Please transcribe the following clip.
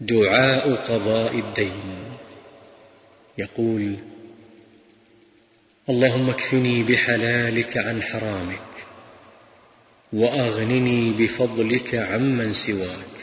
دعاء قضاء الدين. يقول اللهم اكفني بحلالك عن حرامك وأغنني بفضلك عمن سواك.